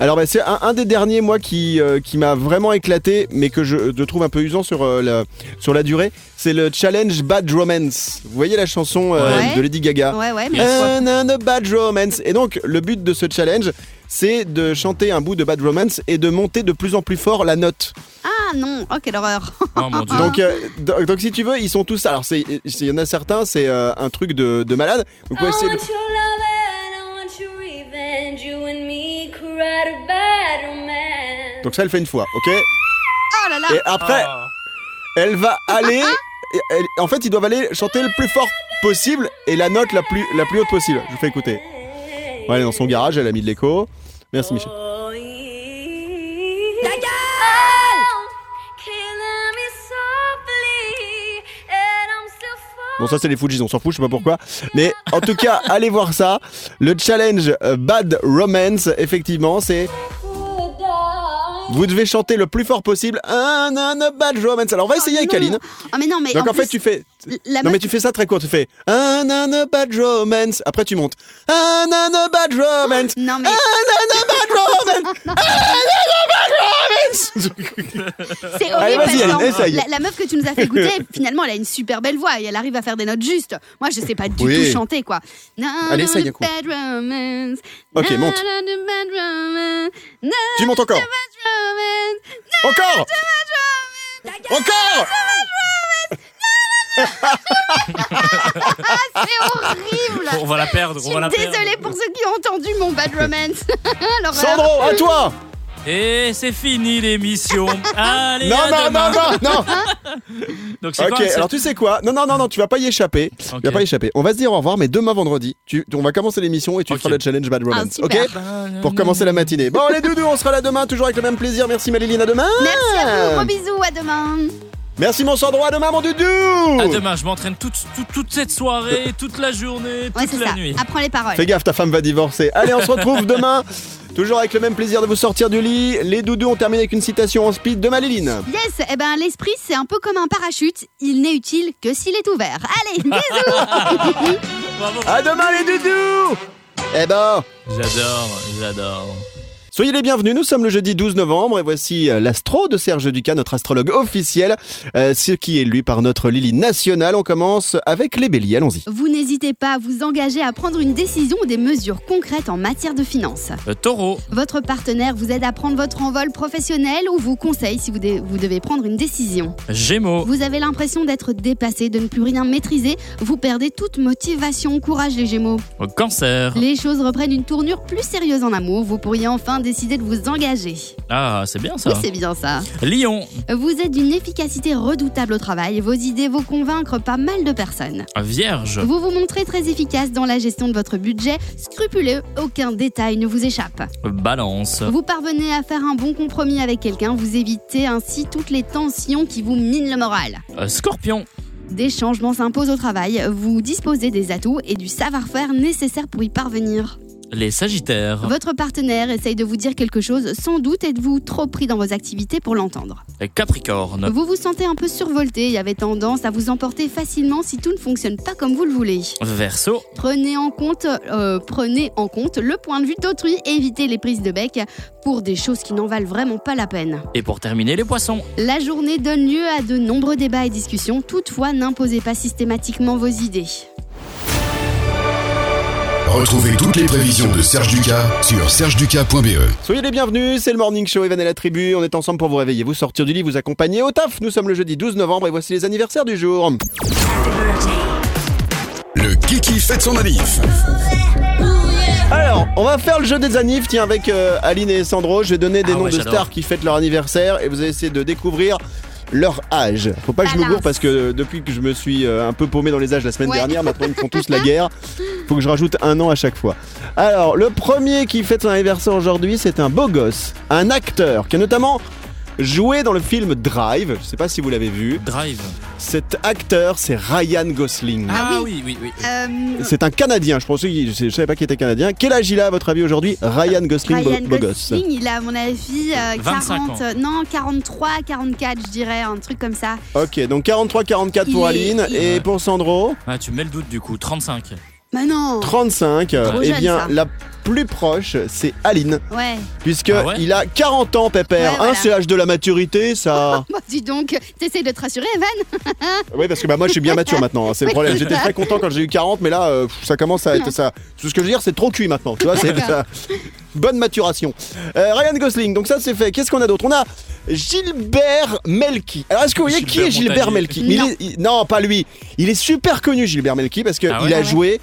Alors bah, c'est un, un des derniers moi qui euh, qui m'a vraiment éclaté, mais que je, je trouve un peu usant sur euh, la sur la durée. C'est le challenge Bad Romance. Vous voyez la chanson euh, Ouais. de Lady Gaga. Ouais, ouais, mais a bad romance. Et donc, le but de ce challenge, c'est de chanter un bout de Bad Romance et de monter de plus en plus fort la note. Ah non, oh quelle horreur. Oh mon dieu. Donc, euh, do- donc si tu veux, ils sont tous. Alors, il y en a certains, c'est euh, un truc de, de malade. Donc, on Donc, ça, elle fait une fois, ok Oh là là. Et après, Ah. elle va aller. et elle- en fait, ils doivent aller chanter le plus fort possible et la note la plus, la plus haute possible. Je vous fais écouter. Ouais, elle est dans son garage, elle a mis de l'écho. Merci, Michel. Bon, ça, c'est les Fujis, on s'en fout, je sais pas pourquoi. Mais en tout cas, allez voir ça. Le challenge euh, Bad Romance, effectivement, c'est. Vous devez chanter le plus fort possible. Un, un, un bad romance. Alors, on va essayer avec non. Aline. Ah mais non, mais Donc, en, fait, plus, tu fais. la Non, meuf- mais tu fais ça très court. Tu fais. Un, un, un bad romance. Après, tu montes. Un, un, un bad romance. Non mais Un, un, un bad romance. Un, un, un bad romance. C'est Allez, horrible vas-y, parce essaye. la, la meuf que tu nous as fait goûter, finalement, elle a une super belle voix et elle arrive à faire des notes justes. Moi, je sais pas du Oui. tout chanter quoi. Allez, essaye un coup. Bad romance. Ok, Na, monte. na, na, bad romance. Na, Tu montes encore. bad romance. Encore. Encore. C'est horrible. On va la perdre, Je on va la perdre. désolée pour ceux qui ont entendu mon bad romance. Alors, Sandro, à toi. Et c'est fini l'émission. Allez, Non, à non, demain. non, non, non. Donc c'est Ok, quoi alors tu sais quoi Non, non, non, non, tu vas pas y échapper. Ok. Tu vas pas y échapper. On va se dire au revoir, mais demain vendredi, tu, on va commencer l'émission et tu feras le challenge Bad Romance. Ah, ok. Pour commencer la matinée. Bon, les doudous, on sera là demain, toujours avec le même plaisir. Merci Maléline, à demain. Merci à vous, gros bisous, à demain. Merci mon Sandro, à demain mon doudou. À demain, je m'entraîne toute, toute, toute cette soirée, toute la journée, Ouais, toute c'est la ça. nuit. Apprends les paroles. Fais gaffe, ta femme va divorcer. Allez, on se retrouve demain. Toujours avec le même plaisir de vous sortir du lit. Les doudous ont terminé avec une citation en speed de Maléline. Yes, eh ben l'esprit c'est un peu comme un parachute, il n'est utile que s'il est ouvert. Allez, bisous. À demain les doudous Eh ben, J'adore, j'adore. Soyez les bienvenus, nous sommes le jeudi 12 novembre et voici euh, l'astro de Serge Ducas, notre astrologue officiel, euh, ce qui est lu par notre Lily nationale. On commence avec les béliers, allons-y. Vous n'hésitez pas à vous engager à prendre une décision ou des mesures concrètes en matière de finances. Le taureau, Votre partenaire vous aide à prendre votre envol professionnel ou vous conseille si vous, vous devez prendre une décision. gémeaux, Vous avez l'impression d'être dépassé, de ne plus rien maîtriser, vous perdez toute motivation. Courage les Gémeaux. cancer. Les choses reprennent une tournure plus sérieuse en amour, vous pourriez enfin décider de vous engager. Ah, c'est bien ça. Oui, c'est bien ça. Lion, Vous êtes d'une efficacité redoutable au travail, vos idées vont convaincre pas mal de personnes. vierge, Vous vous montrez très efficace dans la gestion de votre budget, scrupuleux, aucun détail ne vous échappe. balance, Vous parvenez à faire un bon compromis avec quelqu'un, vous évitez ainsi toutes les tensions qui vous minent le moral. Euh, scorpion, Des changements s'imposent au travail, vous disposez des atouts et du savoir-faire nécessaires pour y parvenir. Les Sagittaires. Votre partenaire essaye de vous dire quelque chose, sans doute êtes-vous trop pris dans vos activités pour l'entendre. Les Capricornes. Vous vous sentez un peu survolté et avez tendance à vous emporter facilement si tout ne fonctionne pas comme vous le voulez. Verseau. Prenez en compte, euh, prenez en compte le point de vue d'autrui, évitez les prises de bec pour des choses qui n'en valent vraiment pas la peine. Et pour terminer, les Poissons. La journée donne lieu à de nombreux débats et discussions, toutefois n'imposez pas systématiquement vos idées. Retrouvez toutes les prévisions de Serge Ducas sur sergeducas.be. Soyez les bienvenus, c'est le Morning Show, Evan et la tribu. On est ensemble pour vous réveiller, vous sortir du lit, vous accompagner au taf. Nous sommes le jeudi 12 novembre et voici les anniversaires du jour. Le Kiki fête son manif. Alors, on va faire le jeu des annives, tiens, avec euh, Aline et Sandro. Je vais donner des Ah noms ouais, de j'adore. stars qui fêtent leur anniversaire et vous allez essayer de découvrir leur âge. Faut pas que je me gourre parce que euh, depuis que je me suis euh, un peu paumé dans les âges la semaine Ouais. dernière, maintenant ils font tous la guerre. Faut que je rajoute un an à chaque fois. Alors, le premier qui fête son anniversaire aujourd'hui, c'est un beau gosse, un acteur qui a notamment joué dans le film Drive. Je sais pas si vous l'avez vu. Drive. Cet acteur, c'est Ryan Gosling. Ah oui, oui, oui. Euh, C'est un Canadien, je pensais qu'il- je savais pas qu'il était Canadien. Quel âge il a à votre avis aujourd'hui Ryan Gosling, beau- Ryan beau, gosse. Gosling, il a à mon avis euh, 25 40, ans. euh, non 43, 44 je dirais, un truc comme ça. Ok, donc 43-44 pour Il est- Aline il- et pour Sandro, Ah, tu mets le doute du coup. 35. Mais non 35. Trop Eh jeune, bien, ça. la plus proche, c'est Aline, Ouais. puisque Ah ouais il a 40 ans, Pépère. Ouais, voilà. Hein, c'est l'âge de la maturité, ça. Bah, dis donc, t'essayes de te rassurer Evan oui, parce que bah, moi, je suis bien mature maintenant. hein, c'est le problème. J'étais ça. très content quand j'ai eu 40, mais là, euh, ça commence à être ça. Tout ce que je veux dire, c'est trop cuit maintenant. Tu vois, c'est ça. Bonne maturation. Euh, Ryan Gosling, donc ça c'est fait. Qu'est-ce qu'on a d'autre? On a Gilbert Melki. Alors est-ce que vous voyez qui Gilbert est Gilbert Montagnier. Melki? Il Non. est- il- non, pas lui. Il est super connu Gilbert Melki parce qu'il Ah ouais a Ah ouais. joué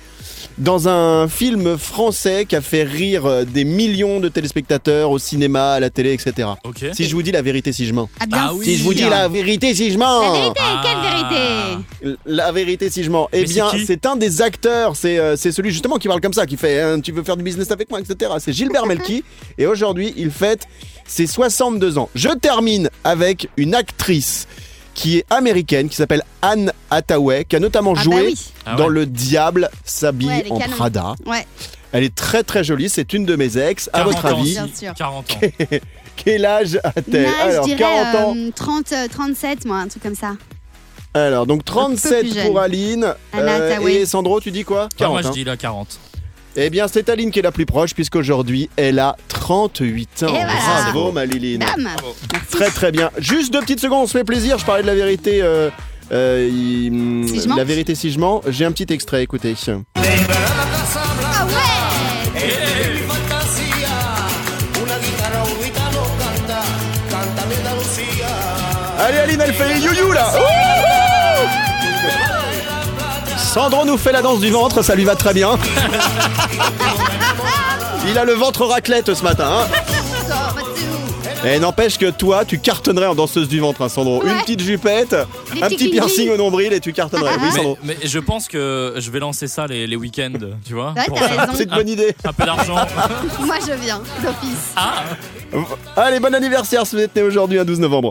dans un film français qui a fait rire euh, des millions de téléspectateurs au cinéma, à la télé, etc. Ok. Si je vous dis la vérité, si je mens. Ah bien Ah oui. Si je vous dis la vérité, si je mens. La vérité, Ah. quelle vérité? La vérité, si je mens. Eh Mais bien, c'est un des acteurs. C'est euh, c'est celui justement qui parle comme ça, qui fait hein, Tu veux faire du business avec moi, etc. C'est Gilbert Melki. Et aujourd'hui, il fête ses 62 ans. Je termine avec une actrice qui est américaine, qui s'appelle Anne Hathaway, qui a notamment Ah joué bah oui. Ah dans ouais. Le Diable s'habille Ouais, elle est en canon. Prada. Ouais, Elle est très très jolie. C'est une de mes ex. À 40 votre ans avis, Bien aussi. sûr. 40 ans. quel âge a-t-elle Là, Alors, je dirais 40 ans. euh, 30, euh, 37, moi, un truc comme ça. Alors, donc peu 37 plus jeune. pour Aline. Anna Euh, et Sandro, tu dis quoi Ah, moi 40. je hein. dis la 40. Eh bien, c'est Aline qui est la plus proche, puisqu'aujourd'hui, elle a 38 ans. Et voilà. Bravo, ma Liline. Dame. Très, très bien. Juste deux petites secondes, on se fait plaisir. Je parlais de la vérité. euh, euh, il- Si la vérité, si je mens. J'ai un petit extrait, écoutez. Ah ouais Allez, Aline, elle fait les you là. Sandro nous fait la danse du ventre, ça lui va très bien. Il a le ventre raclette ce matin. hein. Et n'empêche que toi, tu cartonnerais en danseuse du ventre, hein, Sandro. Une petite jupette, Des un petit piercing au nombril et tu cartonnerais. Oui, Mais, Sandro. mais je pense que je vais lancer ça les, les week-ends, tu vois. Ouais. C'est une bonne idée. un peu d'argent. Moi, je viens d'office. Ah Allez, bon anniversaire si vous êtes né aujourd'hui, un 12 novembre.